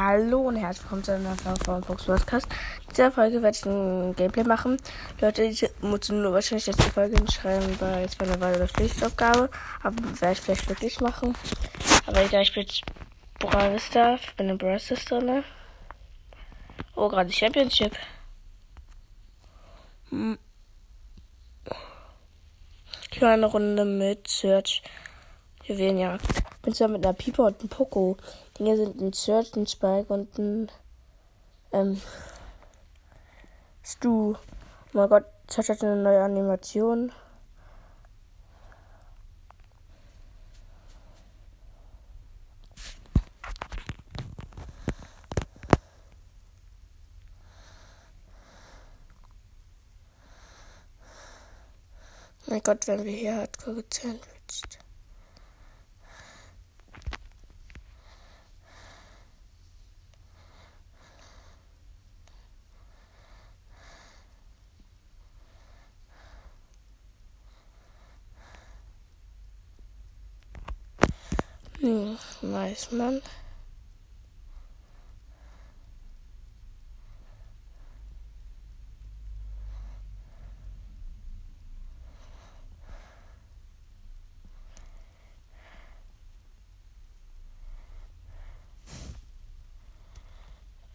Hallo und herzlich willkommen zu einer Folge von Fox Podcast. In dieser Folge werde ich ein Gameplay machen. Leute, ich muss nur wahrscheinlich jetzt die Folge schreiben, weil es war eine Weile eine Pflichtaufgabe. Aber werde ich vielleicht wirklich machen. Aber egal, ich bin jetzt Brawl Star, bin in Brawl Star drin. Oh, gerade Championship. Hm. Ich war eine Runde mit Search. Juwelenjagd. Bin zwar mit einer Pieper und einem Poco. Dinge sind ein Search, ein Spike und ein ähm, Stu. Oh mein Gott, Search hat eine neue Animation. Mein Gott, wenn wir hier Hardcore gesandwiched. Hm, weiß man.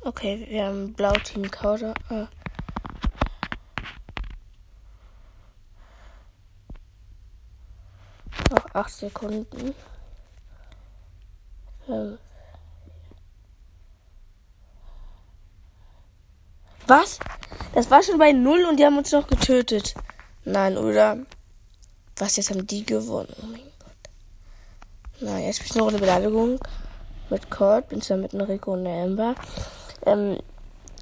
Okay, wir haben Blau-Team Kauder. Äh. Noch 8 Sekunden. Ähm. Was? Das war schon bei null und die haben uns noch getötet. Nein, oder? Was, jetzt haben die gewonnen? Oh mein Gott. Na, jetzt bin ich noch eine Beleidigung mit Cord. Bin zwar mit einem Rico und Amber. Ähm,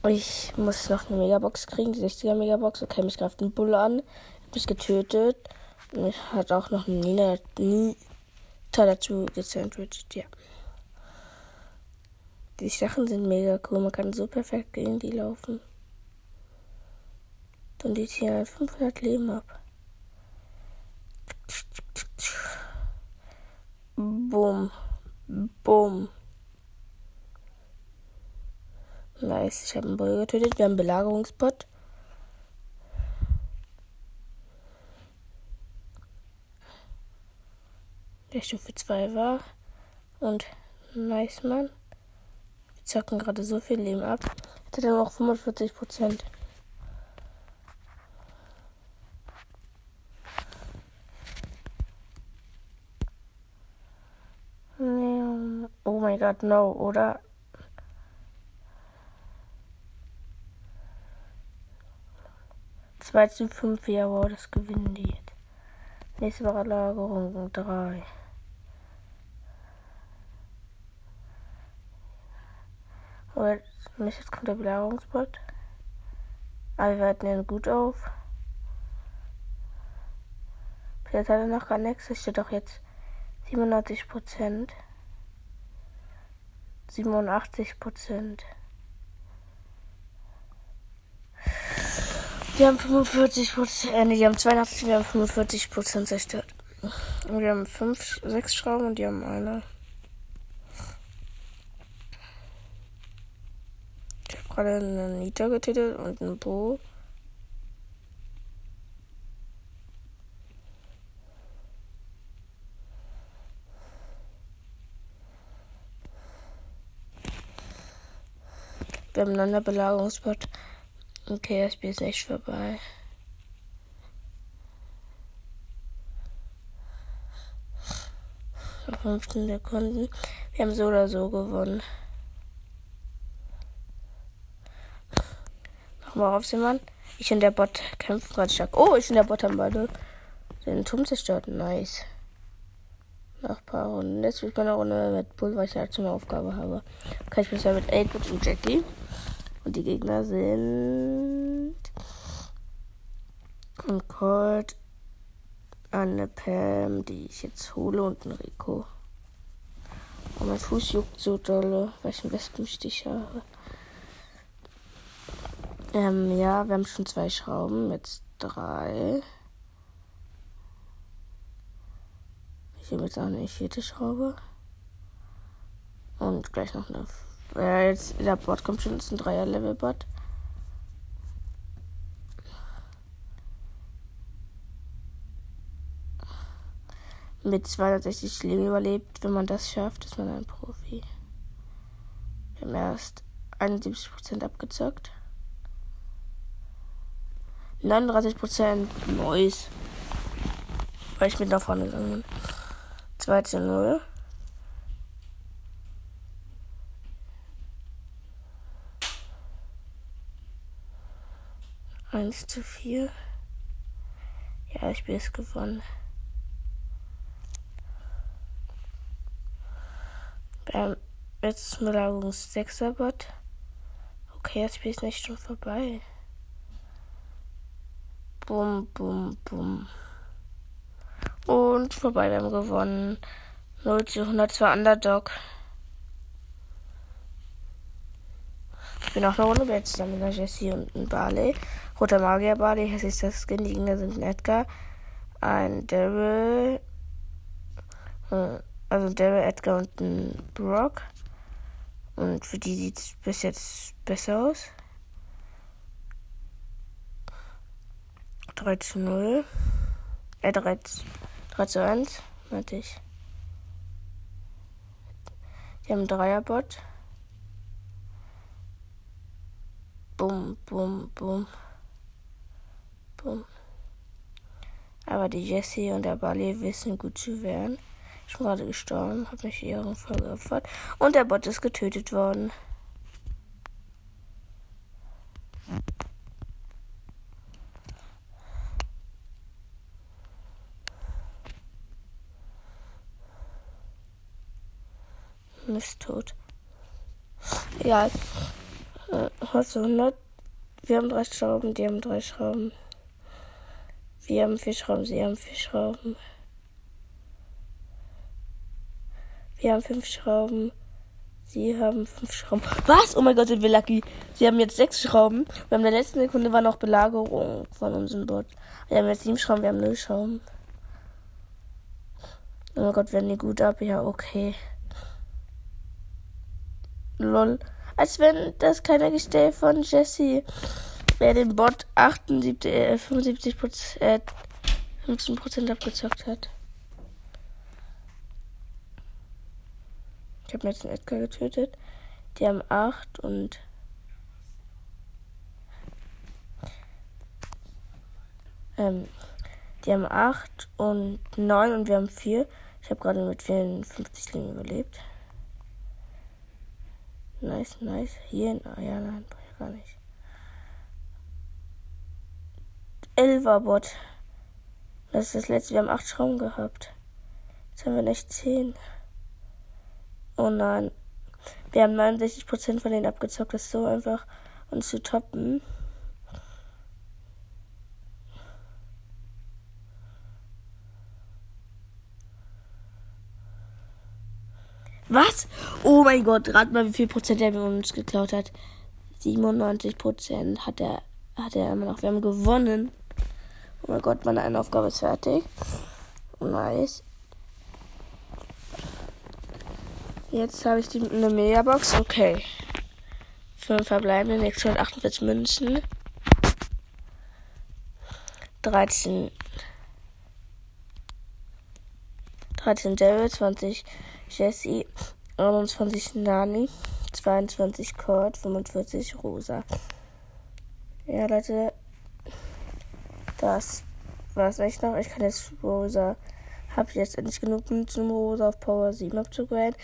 ich muss noch eine Megabox kriegen, die 60er Megabox. Okay, mich greift ein Bull an. Hab mich getötet. Und ich hat auch noch eine Nina, Nita dazu gesandwiched, ja. Die Sachen sind mega cool. Man kann so perfekt gegen die laufen. Und die ziehen 500 Leben ab. Boom. Boom. Nice, ich habe einen Bull getötet. Wir haben einen Belagerungsbot. Der Stufe 2 war. Und nice, Mann zocken gerade so viel Leben ab. Jetzt hat er noch 45 Prozent. Oh mein Gott, no, oder? Zwei zu fünf, ja, wow, das gewinnen die. Nächste Lagerung drei. Und jetzt kommt der Belagerungsbot. Aber wir warten ihn gut auf. Vielleicht hat er noch gar nichts. Es steht doch jetzt 97 Prozent. 87 Prozent. Die haben 45 Prozent, äh, nee, die haben 82, wir haben 45 Prozent zerstört. Und wir haben 5, 6 Schrauben und die haben eine. Gerade eine Nita getötet und ein Bo. Wir haben einen Belagerungsbot. Okay, das Spiel ist echt vorbei. Auf 15 Sekunden. Wir haben so oder so gewonnen. Mal auf jemand. Ich und der Bot kämpfen gerade stark. Oh, ich und der Bot haben beide den Turm zerstört. Nice. Nach ein paar Runden. Jetzt spielt meine Runde mit Bull, weil ich dazu eine Aufgabe habe. Okay, ich ja mit 8 und Jackie. Und die Gegner sind. Und Colt, eine Pam, die ich jetzt hole, und ein Rico. Und mein Fuß juckt so dolle, weil ich einen Wespenstich habe. Ähm, ja, wir haben schon zwei Schrauben, jetzt drei. Ich nehme jetzt auch eine vierte Schraube. Und gleich noch eine Ja, jetzt der Bot kommt schon, ist ein Dreier-Level-Bot. Mit 260 Leben überlebt. Wenn man das schafft, ist man ein Profi. Wir haben erst 71% abgezockt. 39% Neues. Weil ich mit nach vorne gegangen bin. 2 zu 0. Eins zu vier. Ja, ich bin es gewonnen. Beim letzten Belagerungs 6er Bot. Okay, das Spiel ist nicht schon vorbei. Bum, bum, bum. Und vorbei, wir haben gewonnen. 0 zu 100 zwar Underdog. Ich bin auch eine Runde jetzt zusammen mit einer Jessie und einem Barley. Roter Magier Barley, das ist das Skin. Die Gegner sind ein Edgar, ein Daryl, äh, also Daryl, Edgar und ein Brock. Und für die sieht es bis jetzt besser aus. 3 zu 0. Äh, 3, 3 zu 1, meinte ich. Die haben einen Dreierbot. Bum, bum, bum. Bum. Aber die Jessie und der Bali wissen gut zu wehren. Ich bin gerade gestorben, habe mich voll geopfert. Und der Bot ist getötet worden. Mist tot. Egal. Äh, du 100? Wir haben drei Schrauben, die haben drei Schrauben. Wir haben vier Schrauben, sie haben vier Schrauben. Wir haben fünf Schrauben. Sie haben fünf Schrauben. Was? Oh mein Gott, sind wir lucky. Sie haben jetzt sechs Schrauben. Wir haben in der letzten Sekunde war noch Belagerung von unserem Bot. Wir haben jetzt sieben Schrauben, wir haben null Schrauben. Oh mein Gott, werden die gut ab? Ja, okay. Lol. Als wenn das keiner gestellt von Jesse, wer den Bot 78, äh, 75 äh, 15% abgezockt hat. Ich habe jetzt einen Edgar getötet. Die haben 8 und ähm, die haben 8 und 9 und wir haben 4. Ich habe gerade mit 54 Leben überlebt. Nice, nice. Hier, ah, ja, nein, brauche ich gar nicht. Elverbot. Das ist das letzte. Wir haben acht Schrauben gehabt. Jetzt haben wir nicht zehn. Oh nein. Wir haben 69% von denen abgezockt. Das ist so einfach, uns zu toppen. Was? Oh mein Gott, rat mal, wie viel Prozent er uns geklaut hat. 97 Prozent hat er, hat er immer noch. Wir haben gewonnen. Oh mein Gott, meine eine Aufgabe ist fertig. Nice. Jetzt habe ich die, eine Megabox. Okay. Fünf verbleibende, 648 Münzen. 13. 13 Daryl, 20 Jesse, 21 Nani, 22 Cord, 45 Rosa. Ja, Leute, das war's echt noch. Ich kann jetzt Rosa, habe jetzt endlich genug Münzen, um Rosa auf Power 7 abzugraden.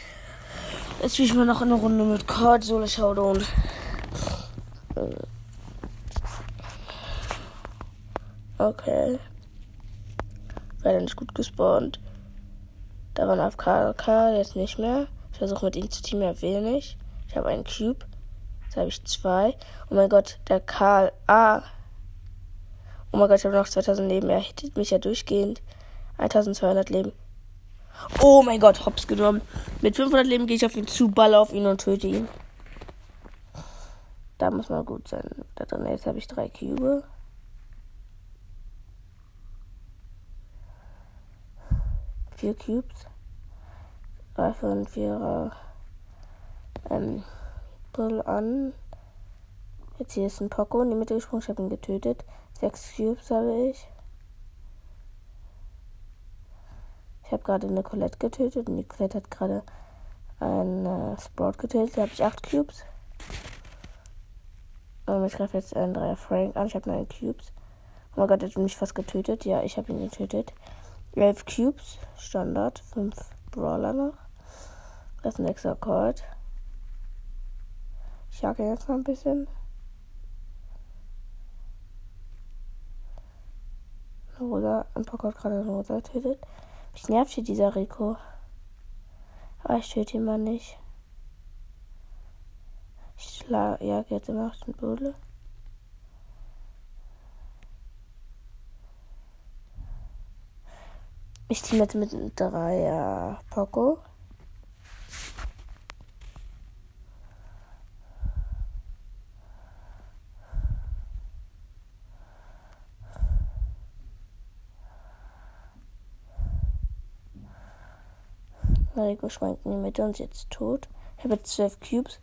Jetzt spiele ich mal noch eine Runde mit Cord, Solo Showdown. Okay. Werde nicht gut gespawnt. Da war ein AFK, jetzt nicht mehr. Ich versuche mit ihm zu teamen, er will nicht. Ich habe einen Cube. Jetzt habe ich zwei. Oh mein Gott, der Karl. Ah. Oh mein Gott, ich habe noch 2000 Leben. Er hittet mich ja durchgehend. 1200 Leben. Oh mein Gott, hops genommen. Mit 500 Leben gehe ich auf ihn zu, ball auf ihn und töte ihn. Da muss man gut sein. Da drin, jetzt habe ich drei Cube. vier Cubes. Drei, fünf, vier, ähm, Bull an. Jetzt hier ist ein Poco in die Mitte gesprungen. Ich habe ihn getötet. Sechs Cubes habe ich. Ich habe gerade eine Colette getötet und die Colette hat gerade einen äh, Sprout getötet. Da habe ich acht Cubes. Und ich greife jetzt einen Dreier Frank an. Ich habe neun Cubes. Oh mein Gott, er hat mich fast getötet. Ja, ich habe ihn getötet. Elf Cubes, Standard. Fünf Brawler noch. Das extra Card. Ich jage jetzt mal ein bisschen. Rosa, ein paar Card gerade Rosa tötet. Mich nervt hier dieser Rico. Aber ich töte ihn mal nicht. Ich schlage jetzt immer noch den Bulle. Ich ziehe jetzt mit einem Dreier Poco. Rico schwankt in die Mitte und ist jetzt tot. Ich habe jetzt 12 Cubes.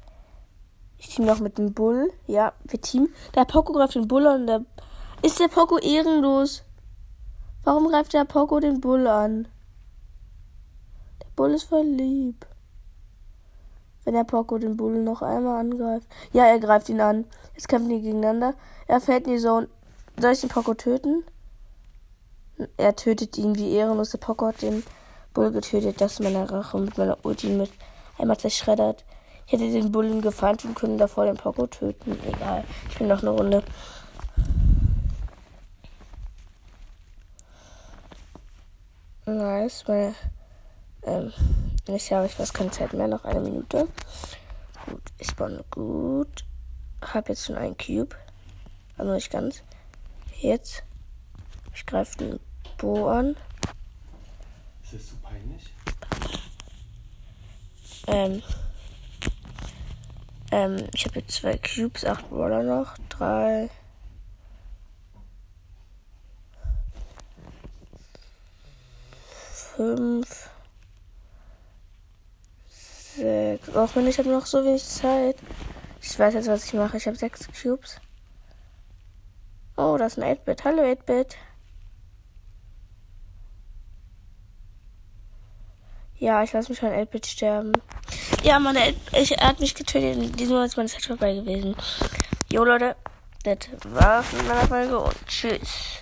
Ich team noch mit dem Bull. Ja, wir team. Der Poco greift den Bull an. Der ist der Poco ehrenlos. Warum greift der Poco den Bull an? Der Bull ist voll lieb. Wenn der Poco den Bull noch einmal angreift. Ja, er greift ihn an. Jetzt kämpfen die gegeneinander. Er fällt in die Zone. Soll ich den Poco töten? Er tötet ihn wie ehrenlos. Der Poco hat den Bull getötet, dass meine Rache mit meiner Ulti mit einmal zerschreddert. Ich hätte den Bullen gefallen tun können, davor den Poco töten. Egal. Ich bin noch eine Runde. Nice. Meine, ähm, ich habe ich fast keine Zeit mehr. Noch eine Minute. Gut. Ich spawne gut. Hab jetzt schon einen Cube. Aber nicht ganz. Jetzt. Ich greife den Bo an. Ist das so peinlich? Ähm. Ähm, ich habe jetzt zwei Cubes, acht Brawler noch, drei. Fünf. Sechs. Auch wenn ich habe noch so wenig Zeit. Ich weiß jetzt, was ich mache. Ich habe sechs Cubes. Oh, das ist ein 8-Bit. Hallo 8-Bit. Ja, ich lasse mich von 8-Bit sterben. Ja, Mann, ich, er hat mich getötet. Diesmal ist meine Zeit vorbei gewesen. Jo, Leute, das war's mit meiner Folge und tschüss.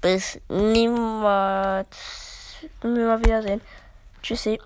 Bis niemals. Mal wiedersehen. Tschüssi.